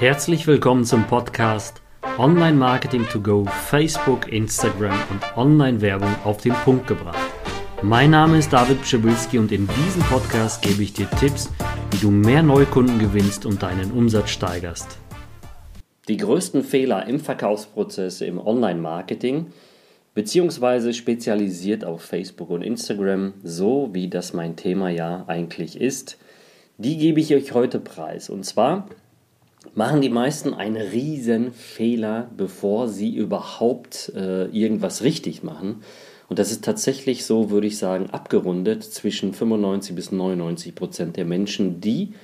Herzlich willkommen zum Podcast Online Marketing to Go, Facebook, Instagram und Online-Werbung auf den Punkt gebracht. Mein Name ist David Pschibilski und in diesem Podcast gebe ich dir Tipps, wie du mehr Neukunden gewinnst und deinen Umsatz steigerst. Die größten Fehler im Verkaufsprozess im Online-Marketing beziehungsweise spezialisiert auf Facebook und Instagram, so wie das mein Thema ja eigentlich ist, die gebe ich euch heute preis. Und zwar machen die meisten einen riesen Fehler, bevor sie überhaupt äh, irgendwas richtig machen. Und das ist tatsächlich so, würde ich sagen, abgerundet zwischen 95 bis 99 Prozent der Menschen, die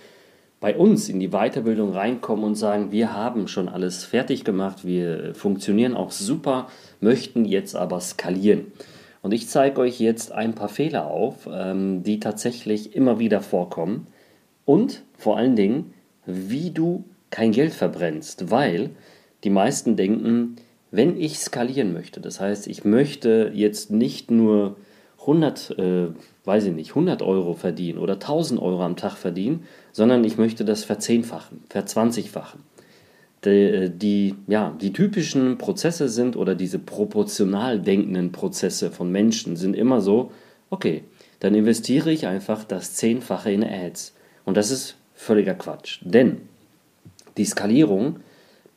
bei uns in die Weiterbildung reinkommen und sagen, wir haben schon alles fertig gemacht, wir funktionieren auch super, möchten jetzt aber skalieren. Und ich zeige euch jetzt ein paar Fehler auf, ähm, die tatsächlich immer wieder vorkommen und vor allen Dingen, wie du kein Geld verbrennst, weil die meisten denken, wenn ich skalieren möchte, das heißt, ich möchte jetzt nicht nur 100, äh, weiß ich nicht, 100 Euro verdienen oder 1000 Euro am Tag verdienen, sondern ich möchte das verzehnfachen, verzwanzigfachen. Die, äh, die, ja, die typischen Prozesse sind oder diese proportional denkenden Prozesse von Menschen sind immer so, okay, dann investiere ich einfach das Zehnfache in Ads. Und das ist völliger Quatsch. Denn die Skalierung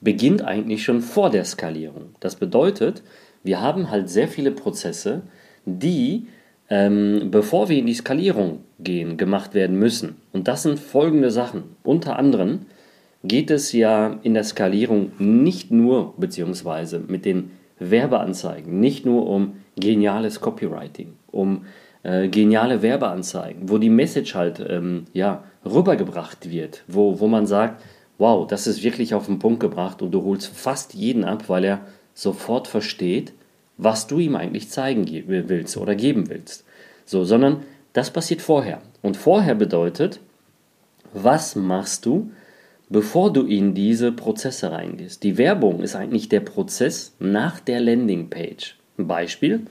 beginnt eigentlich schon vor der Skalierung. Das bedeutet, wir haben halt sehr viele Prozesse, die, ähm, bevor wir in die Skalierung gehen, gemacht werden müssen. Und das sind folgende Sachen. Unter anderem geht es ja in der Skalierung nicht nur, beziehungsweise mit den Werbeanzeigen, nicht nur um geniales Copywriting, um äh, geniale Werbeanzeigen, wo die Message halt ähm, ja, rübergebracht wird, wo, wo man sagt, wow, das ist wirklich auf den Punkt gebracht und du holst fast jeden ab, weil er sofort versteht, was du ihm eigentlich zeigen willst oder geben willst. So, sondern das passiert vorher. Und vorher bedeutet, was machst du, bevor du in diese Prozesse reingehst? Die Werbung ist eigentlich der Prozess nach der Landingpage. Beispiel.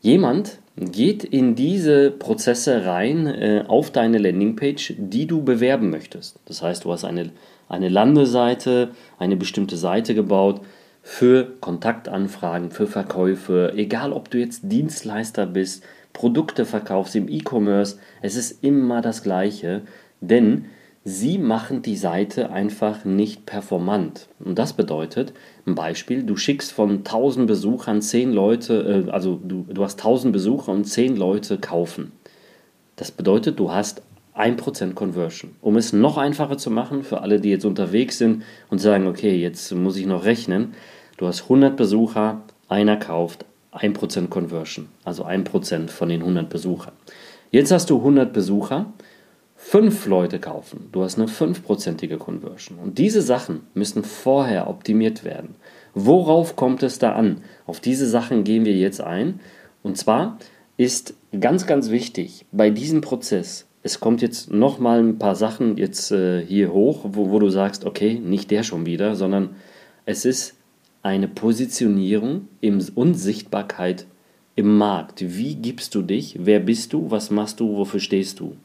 Jemand geht in diese Prozesse rein äh, auf deine Landingpage, die du bewerben möchtest. Das heißt, du hast eine, eine Landeseite, eine bestimmte Seite gebaut für Kontaktanfragen, für Verkäufe, egal ob du jetzt Dienstleister bist, Produkte verkaufst im E-Commerce, es ist immer das Gleiche, denn sie machen die Seite einfach nicht performant. Und das bedeutet, ein Beispiel, du schickst von 1000 Besuchern 10 Leute, äh, also du, du hast 1000 Besucher und 10 Leute kaufen. Das bedeutet, du hast 1% Conversion. Um es noch einfacher zu machen für alle, die jetzt unterwegs sind und sagen, okay, jetzt muss ich noch rechnen. Du hast 100 Besucher, einer kauft, 1% Conversion, also 1% von den 100 Besuchern. Jetzt hast du 100 Besucher fünf Leute kaufen, du hast eine fünfprozentige Conversion. Und diese Sachen müssen vorher optimiert werden. Worauf kommt es da an? Auf diese Sachen gehen wir jetzt ein. Und zwar ist ganz, ganz wichtig bei diesem Prozess, es kommt jetzt nochmal ein paar Sachen jetzt äh, hier hoch, wo, wo du sagst, okay, nicht der schon wieder, sondern es ist eine Positionierung im, und Sichtbarkeit im Markt. Wie gibst du dich? Wer bist du? Was machst du? Wofür stehst du?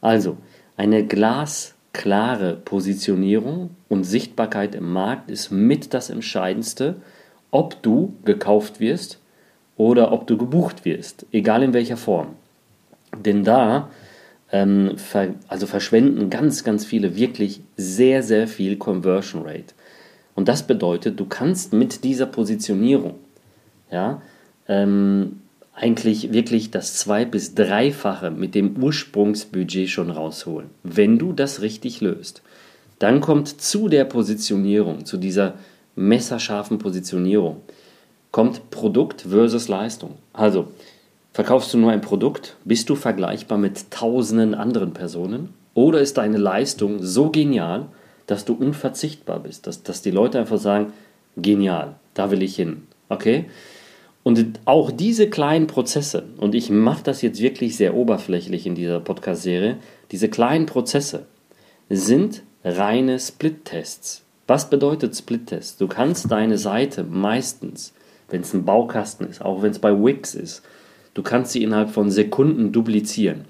Also, eine glasklare Positionierung und Sichtbarkeit im Markt ist mit das Entscheidendste, ob du gekauft wirst oder ob du gebucht wirst, egal in welcher Form. Denn da ähm, ver also verschwenden ganz, ganz viele wirklich sehr, sehr viel Conversion Rate. Und das bedeutet, du kannst mit dieser Positionierung ja, ähm, eigentlich wirklich das zwei- bis dreifache mit dem Ursprungsbudget schon rausholen, wenn du das richtig löst. Dann kommt zu der Positionierung, zu dieser messerscharfen Positionierung, kommt Produkt versus Leistung. Also, verkaufst du nur ein Produkt, bist du vergleichbar mit tausenden anderen Personen oder ist deine Leistung so genial, dass du unverzichtbar bist, dass, dass die Leute einfach sagen, genial, da will ich hin. Okay? Und auch diese kleinen Prozesse, und ich mache das jetzt wirklich sehr oberflächlich in dieser Podcast-Serie, diese kleinen Prozesse sind reine Split-Tests. Was bedeutet Split-Test? Du kannst deine Seite meistens, wenn es ein Baukasten ist, auch wenn es bei Wix ist, du kannst sie innerhalb von Sekunden duplizieren.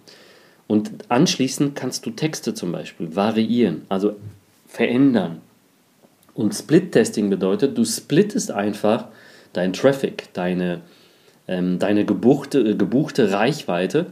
Und anschließend kannst du Texte zum Beispiel variieren, also verändern, Und Split-Testing bedeutet, du splittest einfach dein Traffic, deine, ähm, deine gebuchte, äh, gebuchte Reichweite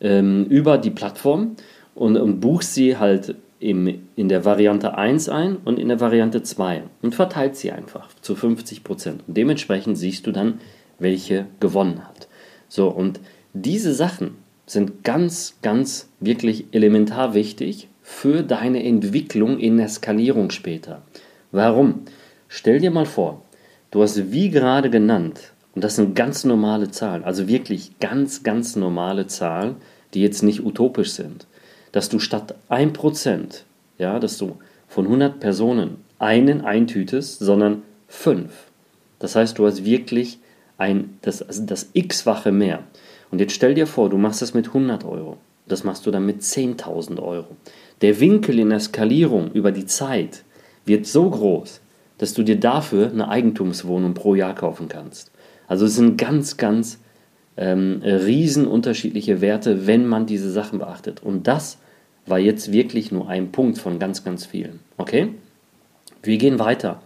ähm, über die Plattform und, und buchst sie halt im, in der Variante 1 ein und in der Variante 2 und verteilt sie einfach zu 50%. Und dementsprechend siehst du dann, welche gewonnen hat. So, und diese Sachen sind ganz, ganz wirklich elementar wichtig für deine Entwicklung in der Skalierung später. Warum? Stell dir mal vor, du hast wie gerade genannt, und das sind ganz normale Zahlen, also wirklich ganz, ganz normale Zahlen, die jetzt nicht utopisch sind, dass du statt 1%, ja, dass du von 100 Personen einen eintütest, sondern 5. Das heißt, du hast wirklich ein, das, also das x-fache mehr. Und jetzt stell dir vor, du machst das mit 100 Euro. Das machst du dann mit 10.000 Euro. Der Winkel in der Skalierung über die Zeit wird so groß, dass du dir dafür eine Eigentumswohnung pro Jahr kaufen kannst. Also es sind ganz, ganz ähm, riesen unterschiedliche Werte, wenn man diese Sachen beachtet. Und das war jetzt wirklich nur ein Punkt von ganz, ganz vielen. Okay? Wir gehen weiter.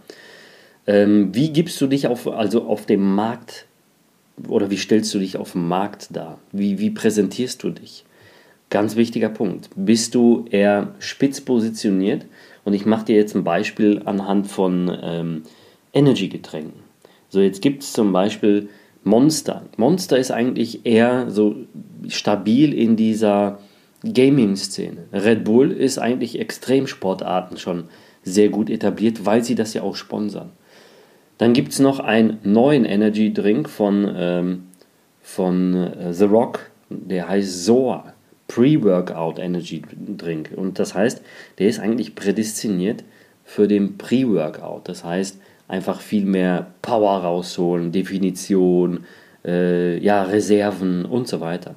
Ähm, wie gibst du dich auf, also auf dem Markt oder wie stellst du dich auf dem Markt dar? Wie, wie präsentierst du dich? Ganz wichtiger Punkt. Bist du eher spitz positioniert? Und ich mache dir jetzt ein Beispiel anhand von ähm, Energy-Getränken. So, jetzt gibt es zum Beispiel Monster. Monster ist eigentlich eher so stabil in dieser Gaming-Szene. Red Bull ist eigentlich Extremsportarten schon sehr gut etabliert, weil sie das ja auch sponsern. Dann gibt es noch einen neuen Energy Drink von, ähm, von äh, The Rock, der heißt Zoa. Pre-Workout Energy Drink. Und das heißt, der ist eigentlich prädestiniert für den Pre-Workout. Das heißt, einfach viel mehr Power rausholen, Definition, äh, ja, Reserven und so weiter.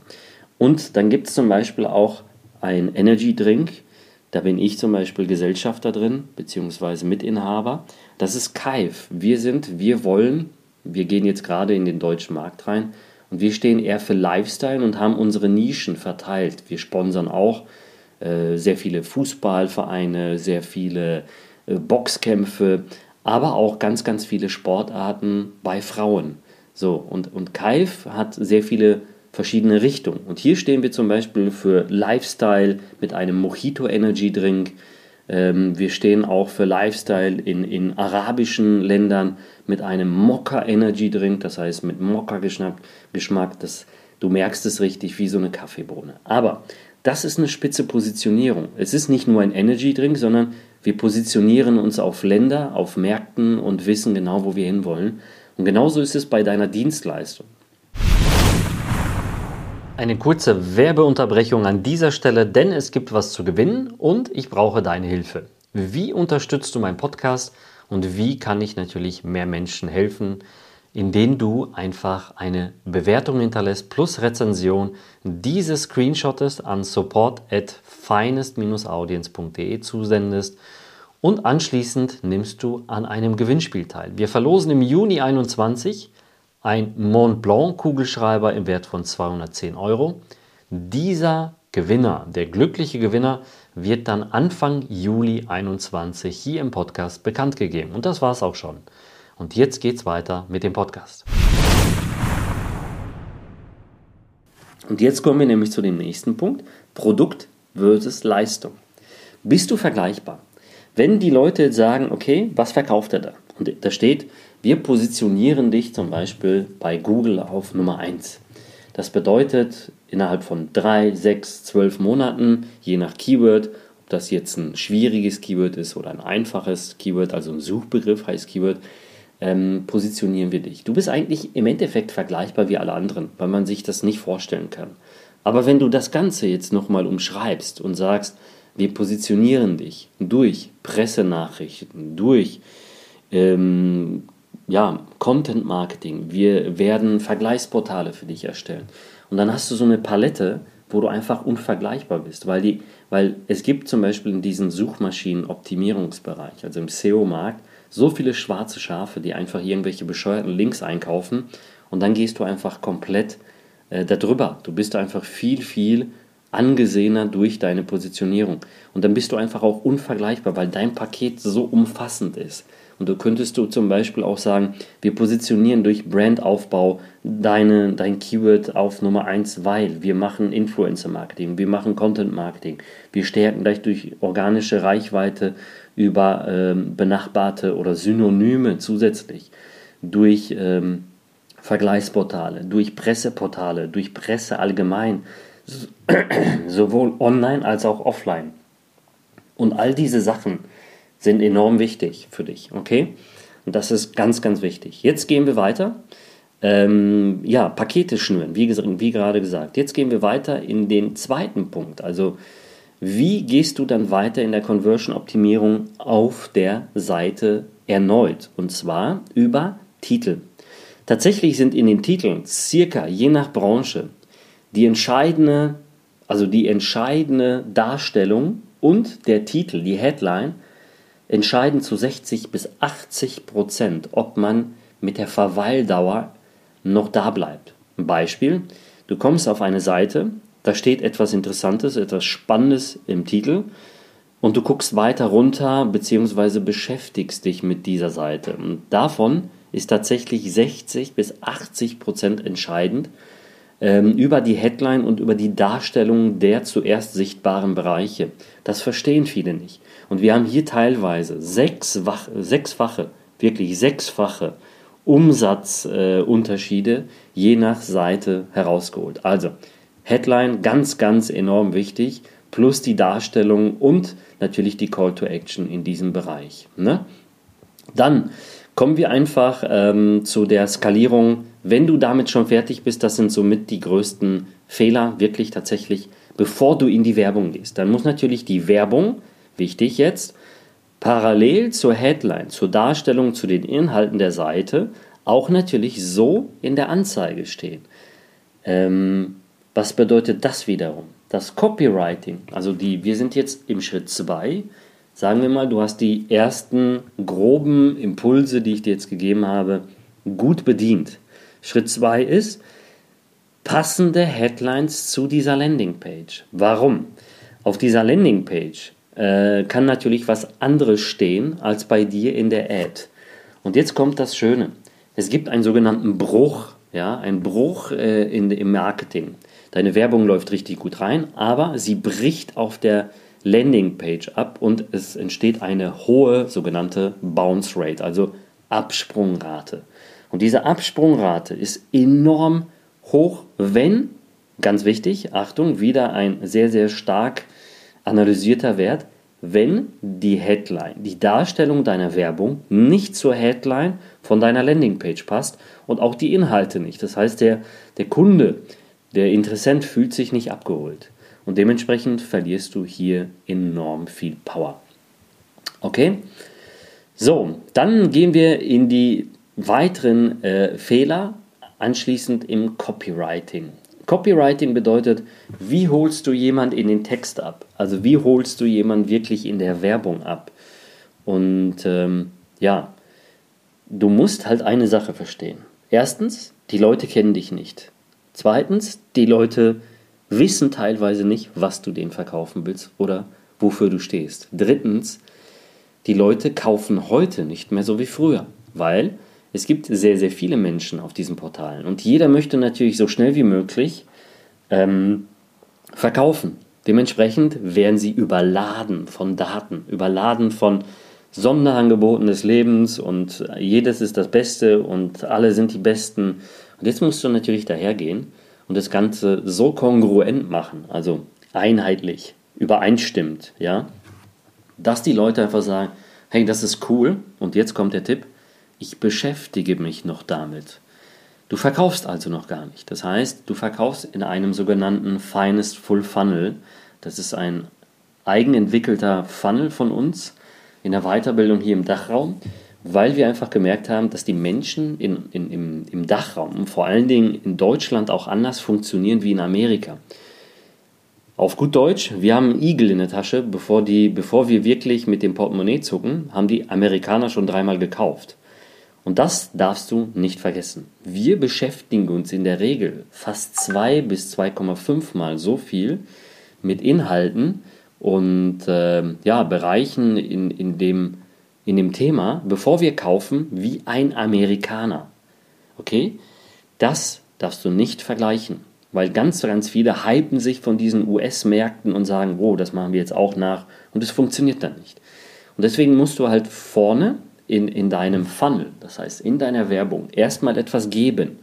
Und dann gibt es zum Beispiel auch ein Energy Drink, da bin ich zum Beispiel Gesellschafter drin, beziehungsweise Mitinhaber. Das ist Kaif. Wir sind, wir wollen, wir gehen jetzt gerade in den deutschen Markt rein und wir stehen eher für Lifestyle und haben unsere Nischen verteilt. Wir sponsern auch äh, sehr viele Fußballvereine, sehr viele äh, Boxkämpfe, aber auch ganz, ganz viele Sportarten bei Frauen. So, und, und Kaif hat sehr viele verschiedene Richtungen. Und hier stehen wir zum Beispiel für Lifestyle mit einem Mojito Energy Drink. Ähm, wir stehen auch für Lifestyle in, in arabischen Ländern mit einem Mokka Energy Drink, das heißt mit Mokka-Geschmack. Geschmack, das, du merkst es richtig wie so eine Kaffeebohne. Aber das ist eine spitze Positionierung. Es ist nicht nur ein Energy Drink, sondern wir positionieren uns auf Länder, auf Märkten und wissen genau, wo wir hinwollen. Und genauso ist es bei deiner Dienstleistung. Eine kurze Werbeunterbrechung an dieser Stelle, denn es gibt was zu gewinnen und ich brauche deine Hilfe. Wie unterstützt du meinen Podcast und wie kann ich natürlich mehr Menschen helfen, indem du einfach eine Bewertung hinterlässt plus Rezension, diese screenshottest an support at finest-audience.de zusendest und anschließend nimmst du an einem Gewinnspiel teil. Wir verlosen im Juni 21 ein Mont Blanc Kugelschreiber im Wert von 210 Euro. Dieser Gewinner, der glückliche Gewinner, wird dann Anfang Juli 21 hier im Podcast bekannt gegeben. Und das war es auch schon. Und jetzt geht's weiter mit dem Podcast. Und jetzt kommen wir nämlich zu dem nächsten Punkt: Produkt versus Leistung. Bist du vergleichbar? Wenn die Leute sagen, okay, was verkauft er da? Und da steht wir positionieren dich zum Beispiel bei Google auf Nummer 1. Das bedeutet, innerhalb von 3, 6, 12 Monaten, je nach Keyword, ob das jetzt ein schwieriges Keyword ist oder ein einfaches Keyword, also ein Suchbegriff heißt Keyword, ähm, positionieren wir dich. Du bist eigentlich im Endeffekt vergleichbar wie alle anderen, weil man sich das nicht vorstellen kann. Aber wenn du das Ganze jetzt nochmal umschreibst und sagst, wir positionieren dich durch Pressenachrichten, durch ähm, ja, Content Marketing. Wir werden Vergleichsportale für dich erstellen. Und dann hast du so eine Palette, wo du einfach unvergleichbar bist, weil, die, weil es gibt zum Beispiel in diesem Suchmaschinenoptimierungsbereich, also im SEO-Markt, so viele schwarze Schafe, die einfach irgendwelche bescheuerten Links einkaufen und dann gehst du einfach komplett äh, darüber. Du bist einfach viel, viel angesehener durch deine Positionierung. Und dann bist du einfach auch unvergleichbar, weil dein Paket so umfassend ist. Und du könntest du zum Beispiel auch sagen, wir positionieren durch Brandaufbau deine, dein Keyword auf Nummer 1, weil wir machen Influencer-Marketing, wir machen Content-Marketing, wir stärken gleich durch organische Reichweite über ähm, benachbarte oder Synonyme zusätzlich, durch ähm, Vergleichsportale, durch Presseportale, durch Presse allgemein, sowohl online als auch offline. Und all diese Sachen sind enorm wichtig für dich, okay? Und das ist ganz, ganz wichtig. Jetzt gehen wir weiter. Ähm, ja, Pakete schnüren, wie, wie gerade gesagt. Jetzt gehen wir weiter in den zweiten Punkt. Also, wie gehst du dann weiter in der Conversion-Optimierung auf der Seite erneut? Und zwar über Titel. Tatsächlich sind in den Titeln circa je nach Branche die entscheidende, also die entscheidende Darstellung und der Titel, die Headline, entscheiden zu 60 bis 80 Prozent, ob man mit der Verweildauer noch da bleibt. Ein Beispiel, du kommst auf eine Seite, da steht etwas Interessantes, etwas Spannendes im Titel und du guckst weiter runter bzw. beschäftigst dich mit dieser Seite. Und davon ist tatsächlich 60 bis 80 Prozent entscheidend ähm, über die Headline und über die Darstellung der zuerst sichtbaren Bereiche. Das verstehen viele nicht. Und wir haben hier teilweise sechsfach, sechsfache, wirklich sechsfache Umsatzunterschiede äh, je nach Seite herausgeholt. Also Headline ganz, ganz enorm wichtig, plus die Darstellung und natürlich die Call to Action in diesem Bereich. Ne? Dann kommen wir einfach ähm, zu der Skalierung. Wenn du damit schon fertig bist, das sind somit die größten Fehler, wirklich tatsächlich, bevor du in die Werbung gehst. Dann muss natürlich die Werbung wichtig jetzt, parallel zur Headline, zur Darstellung, zu den Inhalten der Seite auch natürlich so in der Anzeige stehen. Ähm, was bedeutet das wiederum? Das Copywriting, also die, wir sind jetzt im Schritt 2. Sagen wir mal, du hast die ersten groben Impulse, die ich dir jetzt gegeben habe, gut bedient. Schritt 2 ist passende Headlines zu dieser Landingpage. Warum? Auf dieser Landingpage äh, kann natürlich was anderes stehen als bei dir in der Ad. Und jetzt kommt das Schöne. Es gibt einen sogenannten Bruch, ja, einen Bruch äh, in, im Marketing. Deine Werbung läuft richtig gut rein, aber sie bricht auf der Landingpage ab und es entsteht eine hohe sogenannte Bounce Rate, also Absprungrate. Und diese Absprungrate ist enorm hoch, wenn, ganz wichtig, Achtung, wieder ein sehr, sehr stark analysierter Wert, wenn die Headline, die Darstellung deiner Werbung nicht zur Headline von deiner Landingpage passt und auch die Inhalte nicht. Das heißt, der, der Kunde, der Interessent fühlt sich nicht abgeholt. Und dementsprechend verlierst du hier enorm viel Power. Okay? So, dann gehen wir in die weiteren äh, Fehler anschließend im Copywriting. Copywriting bedeutet, wie holst du jemand in den Text ab? Also wie holst du jemand wirklich in der Werbung ab? Und ähm, ja, du musst halt eine Sache verstehen. Erstens, die Leute kennen dich nicht. Zweitens, die Leute wissen teilweise nicht, was du denen verkaufen willst oder wofür du stehst. Drittens, die Leute kaufen heute nicht mehr so wie früher, weil es gibt sehr, sehr viele Menschen auf diesen Portalen und jeder möchte natürlich so schnell wie möglich ähm, verkaufen. Dementsprechend werden sie überladen von Daten, überladen von Sonderangeboten des Lebens und jedes ist das Beste und alle sind die Besten. Und jetzt musst du natürlich dahergehen und das Ganze so kongruent machen, also einheitlich, übereinstimmt, ja, dass die Leute einfach sagen, hey, das ist cool und jetzt kommt der Tipp, ich beschäftige mich noch damit. Du verkaufst also noch gar nicht. Das heißt, du verkaufst in einem sogenannten Finest Full Funnel. Das ist ein eigenentwickelter Funnel von uns in der Weiterbildung hier im Dachraum, weil wir einfach gemerkt haben, dass die Menschen in, in, im, im Dachraum, vor allen Dingen in Deutschland, auch anders funktionieren wie in Amerika. Auf gut Deutsch, wir haben einen Igel in der Tasche, bevor, die, bevor wir wirklich mit dem Portemonnaie zucken, haben die Amerikaner schon dreimal gekauft. Und das darfst du nicht vergessen. Wir beschäftigen uns in der Regel fast 2 bis 2,5 mal so viel mit Inhalten und äh, ja, Bereichen in, in, dem, in dem Thema, bevor wir kaufen, wie ein Amerikaner. Okay? Das darfst du nicht vergleichen. Weil ganz, ganz viele hypen sich von diesen US-Märkten und sagen, oh, das machen wir jetzt auch nach. Und es funktioniert dann nicht. Und deswegen musst du halt vorne in, in deinem Funnel, das heißt in deiner Werbung, erstmal etwas geben.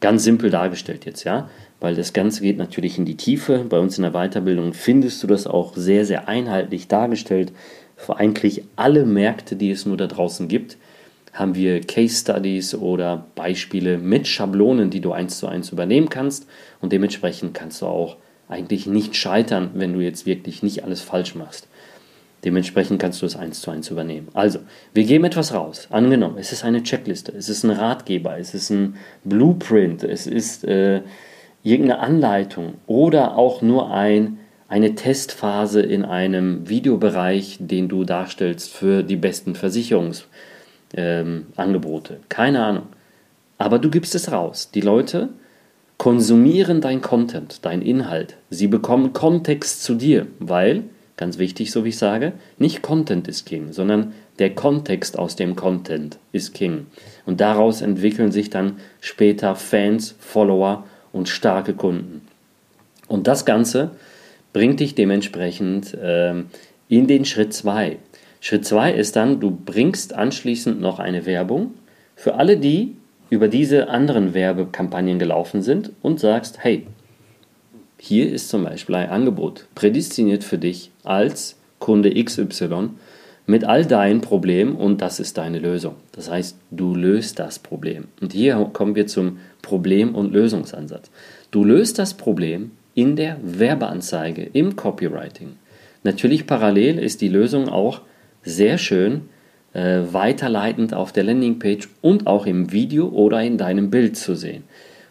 Ganz simpel dargestellt jetzt, ja, weil das Ganze geht natürlich in die Tiefe. Bei uns in der Weiterbildung findest du das auch sehr, sehr einheitlich dargestellt. Für eigentlich alle Märkte, die es nur da draußen gibt, haben wir Case Studies oder Beispiele mit Schablonen, die du eins zu eins übernehmen kannst. Und dementsprechend kannst du auch eigentlich nicht scheitern, wenn du jetzt wirklich nicht alles falsch machst. Dementsprechend kannst du es eins zu eins übernehmen. Also, wir geben etwas raus. Angenommen, es ist eine Checkliste, es ist ein Ratgeber, es ist ein Blueprint, es ist äh, irgendeine Anleitung oder auch nur ein, eine Testphase in einem Videobereich, den du darstellst für die besten Versicherungsangebote. Ähm, Keine Ahnung. Aber du gibst es raus. Die Leute konsumieren dein Content, dein Inhalt. Sie bekommen Kontext zu dir, weil Ganz wichtig, so wie ich sage, nicht Content ist King, sondern der Kontext aus dem Content ist King. Und daraus entwickeln sich dann später Fans, Follower und starke Kunden. Und das Ganze bringt dich dementsprechend äh, in den Schritt 2. Schritt 2 ist dann, du bringst anschließend noch eine Werbung für alle, die über diese anderen Werbekampagnen gelaufen sind und sagst, hey, hier ist zum Beispiel ein Angebot prädestiniert für dich als Kunde XY mit all deinen Problemen und das ist deine Lösung. Das heißt, du löst das Problem. Und hier kommen wir zum Problem- und Lösungsansatz. Du löst das Problem in der Werbeanzeige, im Copywriting. Natürlich parallel ist die Lösung auch sehr schön äh, weiterleitend auf der Landingpage und auch im Video oder in deinem Bild zu sehen.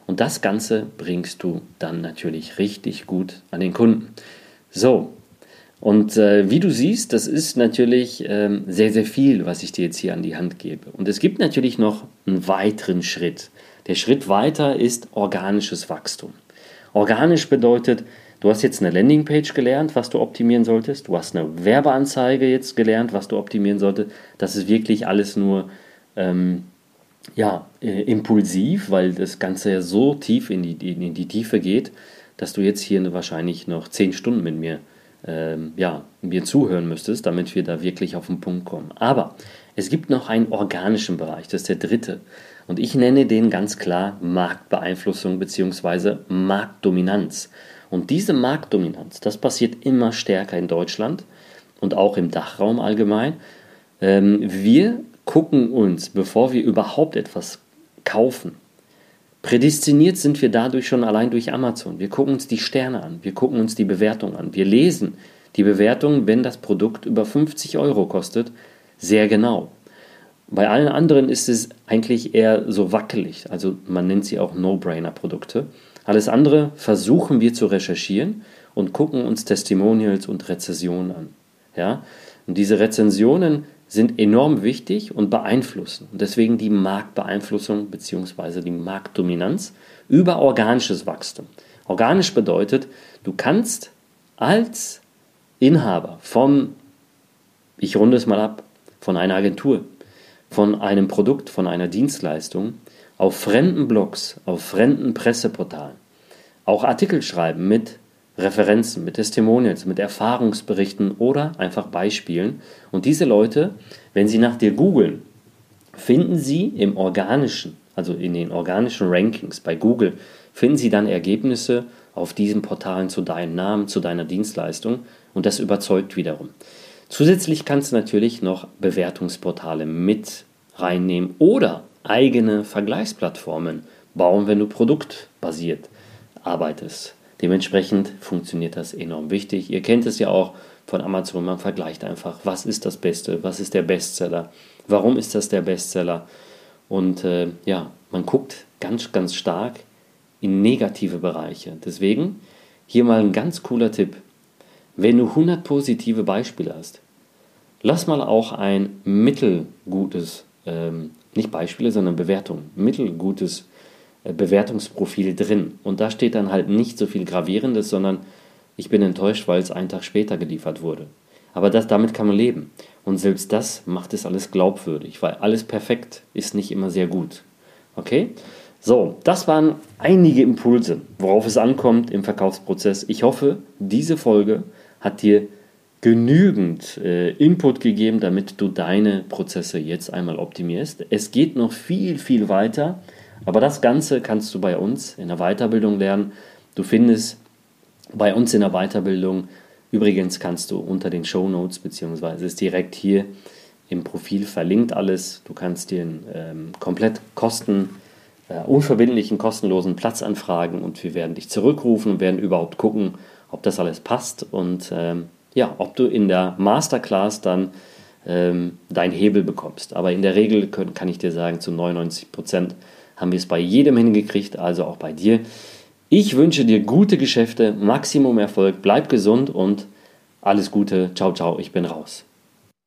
Und das Ganze bringst du dann natürlich richtig gut an den Kunden. So, und äh, wie du siehst, das ist natürlich ähm, sehr, sehr viel, was ich dir jetzt hier an die Hand gebe. Und es gibt natürlich noch einen weiteren Schritt. Der Schritt weiter ist organisches Wachstum. Organisch bedeutet, du hast jetzt eine Landingpage gelernt, was du optimieren solltest. Du hast eine Werbeanzeige jetzt gelernt, was du optimieren solltest. Das ist wirklich alles nur ähm, ja, äh, impulsiv, weil das Ganze ja so tief in die, in die Tiefe geht, dass du jetzt hier wahrscheinlich noch zehn Stunden mit mir, ähm, ja, mir zuhören müsstest, damit wir da wirklich auf den Punkt kommen. Aber es gibt noch einen organischen Bereich, das ist der dritte. Und ich nenne den ganz klar Marktbeeinflussung bzw. Marktdominanz. Und diese Marktdominanz, das passiert immer stärker in Deutschland und auch im Dachraum allgemein. Ähm, wir gucken uns, bevor wir überhaupt etwas kaufen, prädestiniert sind wir dadurch schon allein durch Amazon. Wir gucken uns die Sterne an, wir gucken uns die Bewertung an, wir lesen die Bewertung, wenn das Produkt über 50 Euro kostet, sehr genau. Bei allen anderen ist es eigentlich eher so wackelig, also man nennt sie auch No-Brainer-Produkte. Alles andere versuchen wir zu recherchieren und gucken uns Testimonials und Rezensionen an. Ja? Und diese Rezensionen sind enorm wichtig und beeinflussen. Und deswegen die Marktbeeinflussung bzw. die Marktdominanz über organisches Wachstum. Organisch bedeutet, du kannst als Inhaber von, ich runde es mal ab, von einer Agentur, von einem Produkt, von einer Dienstleistung auf fremden Blogs, auf fremden Presseportalen auch Artikel schreiben mit Referenzen, mit Testimonials, mit Erfahrungsberichten oder einfach Beispielen. Und diese Leute, wenn sie nach dir googeln, finden sie im organischen, also in den organischen Rankings bei Google, finden sie dann Ergebnisse auf diesen Portalen zu deinem Namen, zu deiner Dienstleistung und das überzeugt wiederum. Zusätzlich kannst du natürlich noch Bewertungsportale mit reinnehmen oder eigene Vergleichsplattformen bauen, wenn du produktbasiert arbeitest. Dementsprechend funktioniert das enorm wichtig. Ihr kennt es ja auch von Amazon, man vergleicht einfach, was ist das Beste, was ist der Bestseller, warum ist das der Bestseller. Und äh, ja, man guckt ganz, ganz stark in negative Bereiche. Deswegen hier mal ein ganz cooler Tipp. Wenn du 100 positive Beispiele hast, lass mal auch ein mittelgutes, ähm, nicht Beispiele, sondern Bewertung, mittelgutes Bewertungsprofil drin. Und da steht dann halt nicht so viel Gravierendes, sondern ich bin enttäuscht, weil es einen Tag später geliefert wurde. Aber das, damit kann man leben. Und selbst das macht es alles glaubwürdig, weil alles perfekt ist nicht immer sehr gut. Okay? So, das waren einige Impulse, worauf es ankommt im Verkaufsprozess. Ich hoffe, diese Folge hat dir genügend äh, Input gegeben, damit du deine Prozesse jetzt einmal optimierst. Es geht noch viel, viel weiter, aber das Ganze kannst du bei uns in der Weiterbildung lernen. Du findest bei uns in der Weiterbildung, übrigens kannst du unter den Show Notes, beziehungsweise ist direkt hier im Profil verlinkt alles. Du kannst dir einen ähm, komplett kosten, äh, unverbindlichen, kostenlosen Platz anfragen und wir werden dich zurückrufen und werden überhaupt gucken, ob das alles passt und ähm, ja, ob du in der Masterclass dann ähm, deinen Hebel bekommst. Aber in der Regel können, kann ich dir sagen, zu 99 Prozent haben wir es bei jedem hingekriegt, also auch bei dir. Ich wünsche dir gute Geschäfte, Maximum Erfolg, bleib gesund und alles Gute. Ciao, ciao, ich bin raus.